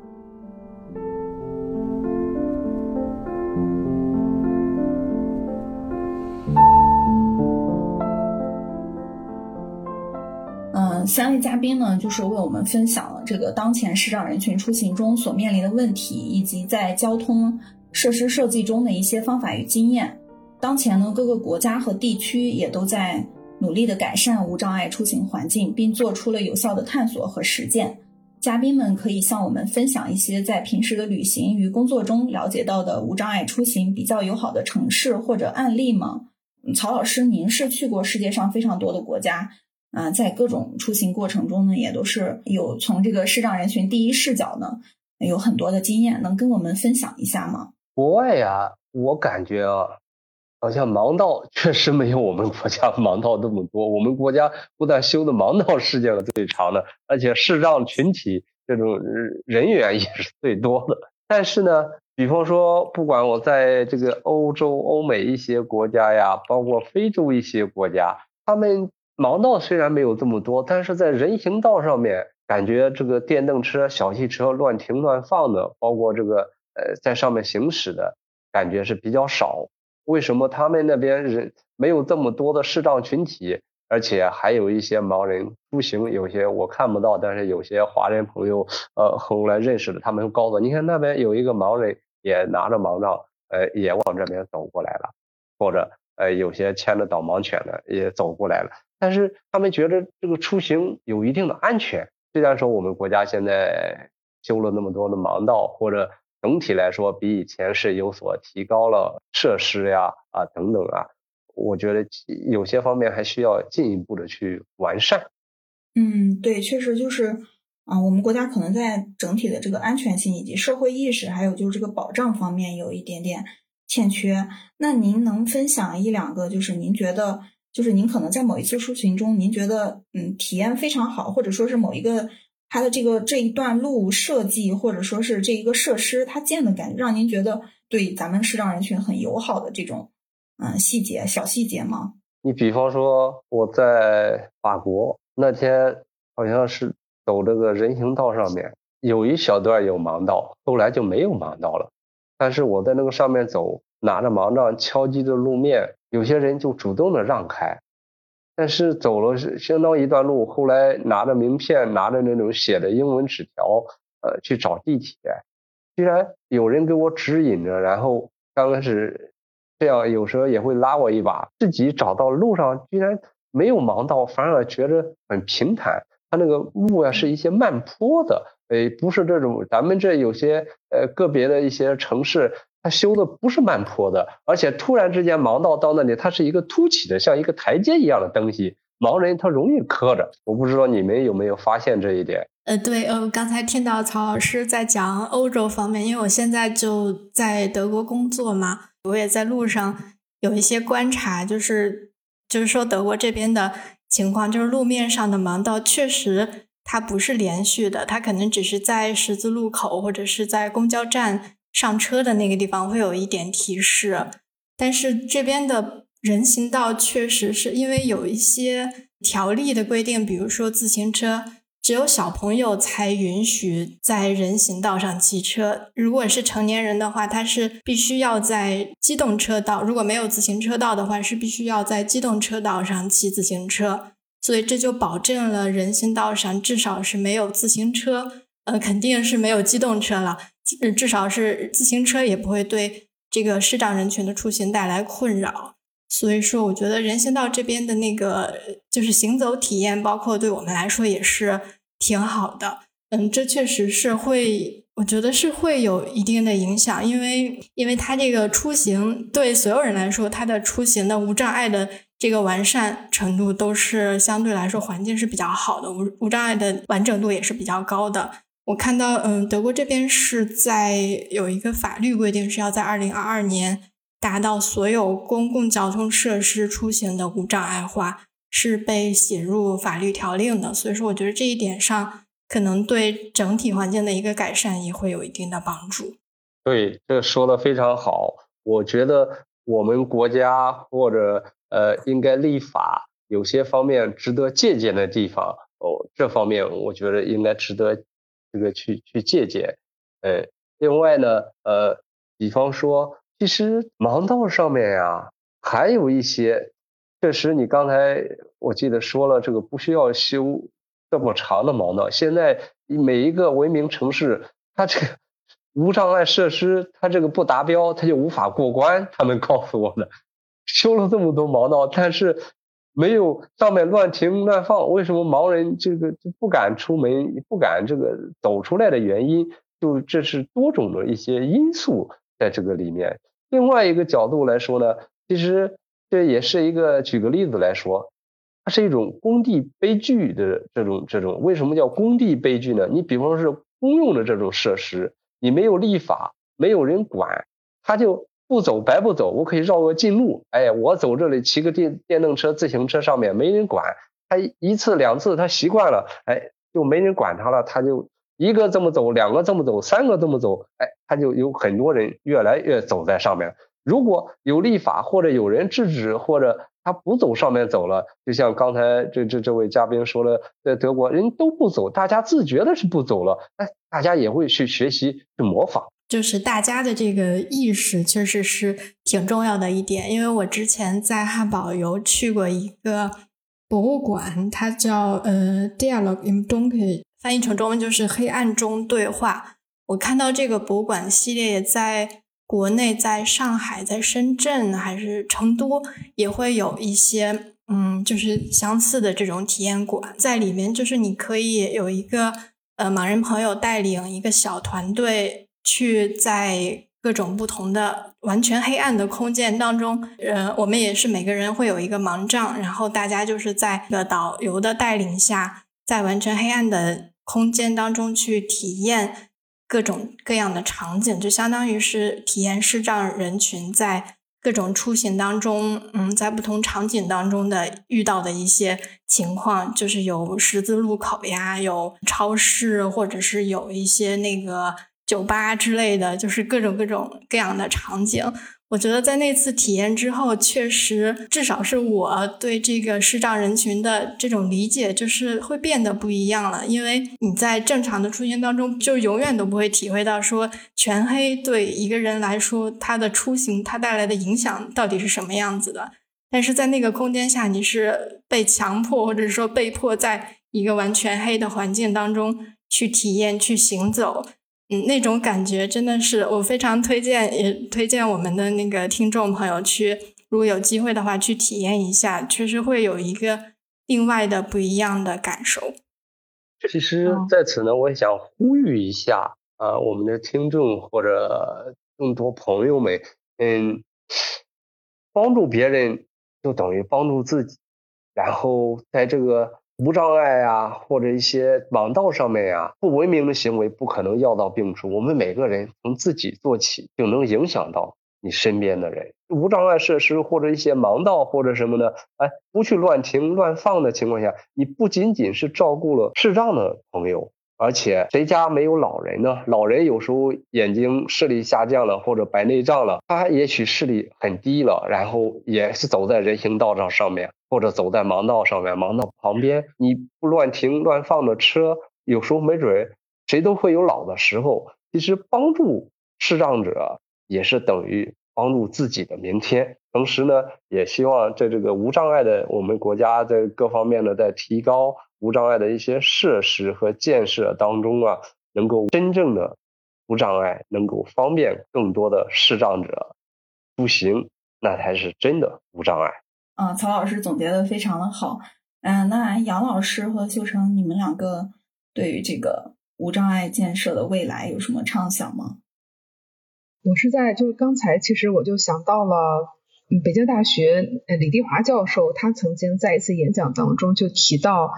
三位嘉宾呢，就是为我们分享了这个当前视障人群出行中所面临的问题，以及在交通设施设计中的一些方法与经验。当前呢，各个国家和地区也都在努力的改善无障碍出行环境，并做出了有效的探索和实践。嘉宾们可以向我们分享一些在平时的旅行与工作中了解到的无障碍出行比较友好的城市或者案例吗？曹老师，您是去过世界上非常多的国家。啊，在各种出行过程中呢，也都是有从这个视障人群第一视角呢，有很多的经验，能跟我们分享一下吗？国外呀，我感觉啊，好像盲道确实没有我们国家盲道那么多。我们国家不但修的盲道世界上最长的，而且视障群体这种人员也是最多的。但是呢，比方说，不管我在这个欧洲、欧美一些国家呀，包括非洲一些国家，他们。盲道虽然没有这么多，但是在人行道上面，感觉这个电动车、小汽车乱停乱放的，包括这个呃在上面行驶的感觉是比较少。为什么他们那边人没有这么多的视障群体，而且还有一些盲人出行？有些我看不到，但是有些华人朋友呃后来认识的，他们告诉，你看那边有一个盲人也拿着盲杖，呃也往这边走过来了，或者呃有些牵着导盲犬的也走过来了。但是他们觉得这个出行有一定的安全。虽然说我们国家现在修了那么多的盲道，或者总体来说比以前是有所提高了设施呀啊等等啊，我觉得有些方面还需要进一步的去完善。嗯，对，确实就是啊，我们国家可能在整体的这个安全性以及社会意识，还有就是这个保障方面有一点点欠缺。那您能分享一两个，就是您觉得？就是您可能在某一次出行中，您觉得嗯体验非常好，或者说是某一个它的这个这一段路设计，或者说是这一个设施它建的感觉，让您觉得对咱们视障人群很友好的这种嗯细节小细节吗？你比方说我在法国那天好像是走这个人行道上面有一小段有盲道，后来就没有盲道了，但是我在那个上面走，拿着盲杖敲击着路面。有些人就主动的让开，但是走了相当一段路，后来拿着名片，拿着那种写的英文纸条，呃，去找地铁，居然有人给我指引着，然后刚开始这样，有时候也会拉我一把，自己找到路上居然没有盲道，反而觉得很平坦，它那个路啊是一些慢坡的，诶，不是这种咱们这有些呃个别的一些城市。它修的不是慢坡的，而且突然之间盲道到那里，它是一个凸起的，像一个台阶一样的东西，盲人他容易磕着。我不知道你们有没有发现这一点？呃，对，呃，刚才听到曹老师在讲欧洲方面，因为我现在就在德国工作嘛，我也在路上有一些观察，就是就是说德国这边的情况，就是路面上的盲道确实它不是连续的，它可能只是在十字路口或者是在公交站。上车的那个地方会有一点提示，但是这边的人行道确实是因为有一些条例的规定，比如说自行车只有小朋友才允许在人行道上骑车。如果是成年人的话，他是必须要在机动车道；如果没有自行车道的话，是必须要在机动车道上骑自行车。所以这就保证了人行道上至少是没有自行车，呃，肯定是没有机动车了。至少是自行车也不会对这个视障人群的出行带来困扰。所以说，我觉得人行道这边的那个就是行走体验，包括对我们来说也是挺好的。嗯，这确实是会，我觉得是会有一定的影响，因为因为它这个出行对所有人来说，它的出行的无障碍的这个完善程度都是相对来说环境是比较好的，无无障碍的完整度也是比较高的。我看到，嗯，德国这边是在有一个法律规定，是要在二零二二年。达到所有公共交通设施出行的无障碍化是被写入法律条令的，所以说我觉得这一点上可能对整体环境的一个改善也会有一定的帮助。对，这说的非常好。我觉得我们国家或者呃应该立法，有些方面值得借鉴的地方哦，这方面我觉得应该值得这个去去借鉴。呃，另外呢，呃，比方说。其实盲道上面呀，还有一些，确实你刚才我记得说了，这个不需要修这么长的盲道。现在每一个文明城市，它这个无障碍设施，它这个不达标，它就无法过关。他们告诉我的，修了这么多盲道，但是没有上面乱停乱放，为什么盲人这个就不敢出门，不敢这个走出来的原因，就这是多种的一些因素在这个里面。另外一个角度来说呢，其实这也是一个举个例子来说，它是一种工地悲剧的这种这种。为什么叫工地悲剧呢？你比方说是公用的这种设施，你没有立法，没有人管，他就不走白不走。我可以绕个近路，哎，我走这里骑个电电动车、自行车上面没人管，他一次两次他习惯了，哎，就没人管他了，他就。一个这么走，两个这么走，三个这么走，哎，他就有很多人越来越走在上面。如果有立法或者有人制止，或者他不走上面走了，就像刚才这这这位嘉宾说了，在德国人都不走，大家自觉的是不走了，哎，大家也会去学习去模仿。就是大家的这个意识确实是挺重要的一点，因为我之前在汉堡游去过一个博物馆，它叫呃 “Dialogue in Dunkel。翻译成中文就是“黑暗中对话”。我看到这个博物馆系列也在国内，在上海、在深圳还是成都也会有一些，嗯，就是相似的这种体验馆。在里面，就是你可以有一个呃盲人朋友带领一个小团队，去在各种不同的完全黑暗的空间当中，呃，我们也是每个人会有一个盲杖，然后大家就是在个导游的带领下。在完全黑暗的空间当中去体验各种各样的场景，就相当于是体验视障人群在各种出行当中，嗯，在不同场景当中的遇到的一些情况，就是有十字路口呀，有超市，或者是有一些那个酒吧之类的，就是各种各种各样的场景。我觉得在那次体验之后，确实至少是我对这个视障人群的这种理解，就是会变得不一样了。因为你在正常的出行当中，就永远都不会体会到说全黑对一个人来说他的出行他带来的影响到底是什么样子的。但是在那个空间下，你是被强迫或者说被迫在一个完全黑的环境当中去体验、去行走。嗯，那种感觉真的是我非常推荐，也推荐我们的那个听众朋友去，如果有机会的话去体验一下，确实会有一个另外的不一样的感受。其实在此呢，我也想呼吁一下啊，我们的听众或者更多朋友们，嗯，帮助别人就等于帮助自己，然后在这个。无障碍啊，或者一些网道上面呀，不文明的行为不可能药到病除。我们每个人从自己做起，就能影响到你身边的人。无障碍设施或者一些盲道或者什么的，哎，不去乱停乱放的情况下，你不仅仅是照顾了视障的朋友，而且谁家没有老人呢？老人有时候眼睛视力下降了，或者白内障了，他也许视力很低了，然后也是走在人行道上上面。或者走在盲道上面，盲道旁边你不乱停乱放的车，有时候没准谁都会有老的时候。其实帮助视障者也是等于帮助自己的明天。同时呢，也希望在这个无障碍的我们国家在各方面呢，在提高无障碍的一些设施和建设当中啊，能够真正的无障碍，能够方便更多的视障者出行，那才是真的无障碍。啊，曹老师总结的非常的好。嗯，那杨老师和秀成，你们两个对于这个无障碍建设的未来有什么畅想吗？我是在就是刚才，其实我就想到了，北京大学李迪华教授，他曾经在一次演讲当中就提到，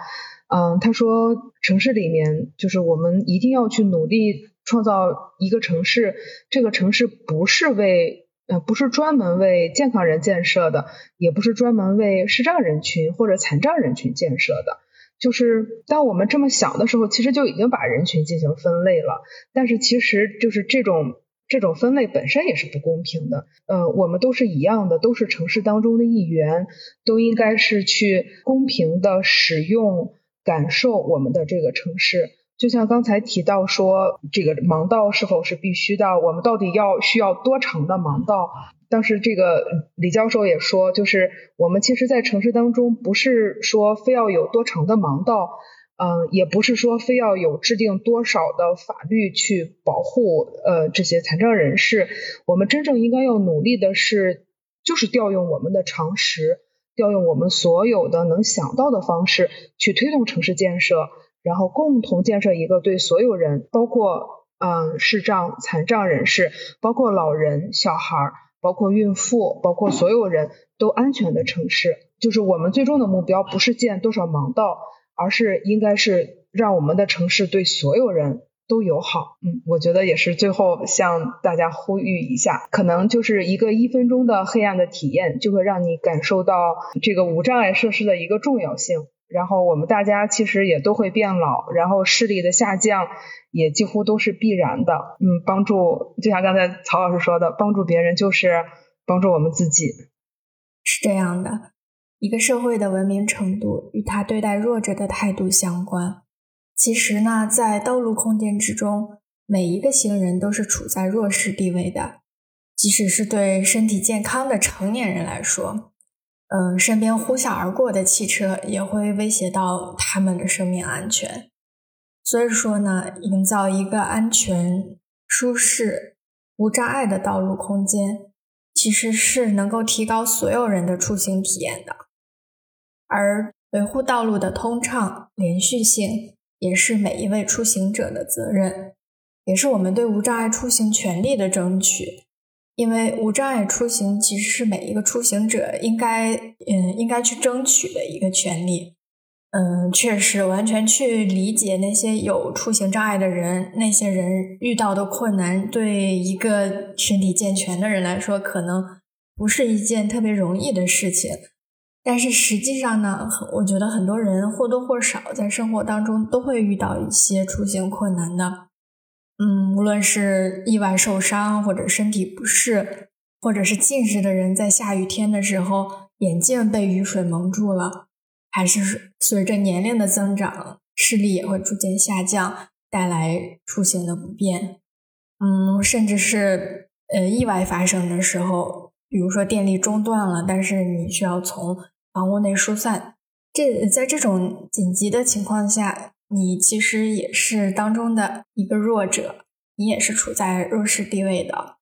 嗯，他说城市里面就是我们一定要去努力创造一个城市，这个城市不是为。呃，不是专门为健康人建设的，也不是专门为视障人群或者残障人群建设的。就是当我们这么想的时候，其实就已经把人群进行分类了。但是其实就是这种这种分类本身也是不公平的。呃，我们都是一样的，都是城市当中的一员，都应该是去公平的使用、感受我们的这个城市。就像刚才提到说，这个盲道是否是必须的？我们到底要需要多长的盲道？当时这个李教授也说，就是我们其实，在城市当中，不是说非要有多长的盲道，嗯，也不是说非要有制定多少的法律去保护呃这些残障人士。我们真正应该要努力的是，就是调用我们的常识，调用我们所有的能想到的方式去推动城市建设。然后共同建设一个对所有人，包括嗯视障、残障人士，包括老人、小孩，包括孕妇，包括所有人都安全的城市。就是我们最终的目标，不是建多少盲道，而是应该是让我们的城市对所有人都友好。嗯，我觉得也是最后向大家呼吁一下，可能就是一个一分钟的黑暗的体验，就会让你感受到这个无障碍设施的一个重要性。然后我们大家其实也都会变老，然后视力的下降也几乎都是必然的。嗯，帮助就像刚才曹老师说的，帮助别人就是帮助我们自己。是这样的，一个社会的文明程度与他对待弱者的态度相关。其实呢，在道路空间之中，每一个行人都是处在弱势地位的，即使是对身体健康的成年人来说。嗯，身边呼啸而过的汽车也会威胁到他们的生命安全。所以说呢，营造一个安全、舒适、无障碍的道路空间，其实是能够提高所有人的出行体验的。而维护道路的通畅、连续性，也是每一位出行者的责任，也是我们对无障碍出行权利的争取。因为无障碍出行其实是每一个出行者应该，嗯，应该去争取的一个权利。嗯，确实，完全去理解那些有出行障碍的人，那些人遇到的困难，对一个身体健全的人来说，可能不是一件特别容易的事情。但是实际上呢，我觉得很多人或多或少在生活当中都会遇到一些出行困难的。嗯，无论是意外受伤，或者身体不适，或者是近视的人在下雨天的时候眼镜被雨水蒙住了，还是随着年龄的增长，视力也会逐渐下降，带来出行的不便。嗯，甚至是呃意外发生的时候，比如说电力中断了，但是你需要从房屋内疏散，这在这种紧急的情况下。你其实也是当中的一个弱者，你也是处在弱势地位的，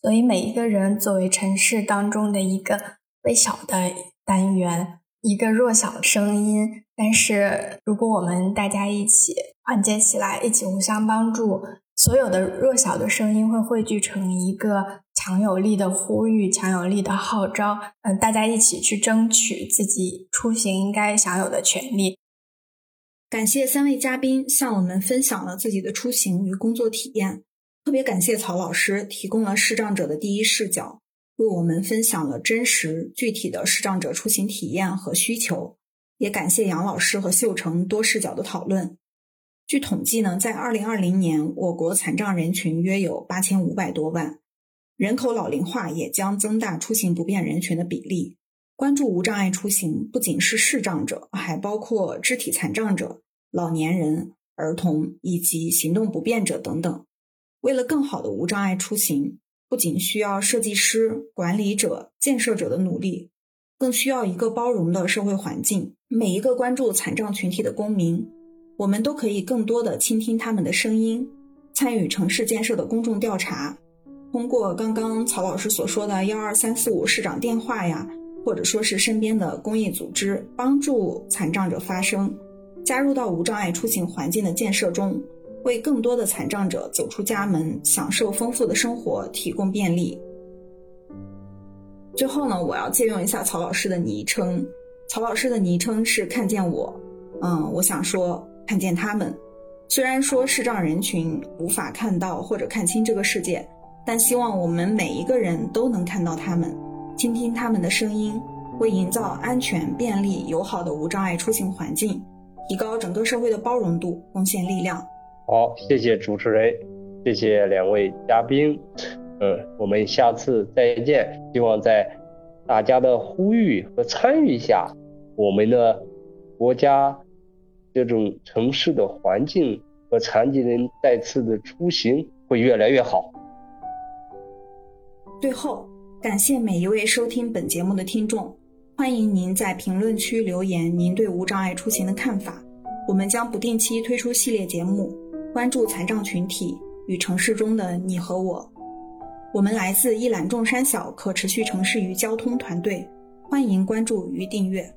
所以每一个人作为城市当中的一个微小的单元，一个弱小的声音，但是如果我们大家一起团结起来，一起互相帮助，所有的弱小的声音会汇聚成一个强有力的呼吁，强有力的号召，嗯，大家一起去争取自己出行应该享有的权利。感谢三位嘉宾向我们分享了自己的出行与工作体验，特别感谢曹老师提供了视障者的第一视角，为我们分享了真实具体的视障者出行体验和需求。也感谢杨老师和秀成多视角的讨论。据统计呢，在二零二零年，我国残障人群约有八千五百多万，人口老龄化也将增大出行不便人群的比例。关注无障碍出行不仅是视障者，还包括肢体残障者、老年人、儿童以及行动不便者等等。为了更好的无障碍出行，不仅需要设计师、管理者、建设者的努力，更需要一个包容的社会环境。每一个关注残障群体的公民，我们都可以更多的倾听他们的声音，参与城市建设的公众调查。通过刚刚曹老师所说的幺二三四五市长电话呀。或者说是身边的公益组织帮助残障者发声，加入到无障碍出行环境的建设中，为更多的残障者走出家门，享受丰富的生活提供便利。最后呢，我要借用一下曹老师的昵称，曹老师的昵称是看见我，嗯，我想说看见他们。虽然说视障人群无法看到或者看清这个世界，但希望我们每一个人都能看到他们。倾听他们的声音，为营造安全、便利、友好的无障碍出行环境，提高整个社会的包容度，贡献力量。好，谢谢主持人，谢谢两位嘉宾。嗯，我们下次再见。希望在大家的呼吁和参与下，我们的国家这种城市的环境和残疾人再次的出行会越来越好。最后。感谢每一位收听本节目的听众，欢迎您在评论区留言您对无障碍出行的看法。我们将不定期推出系列节目，关注残障群体与城市中的你和我。我们来自一览众山小可持续城市与交通团队，欢迎关注与订阅。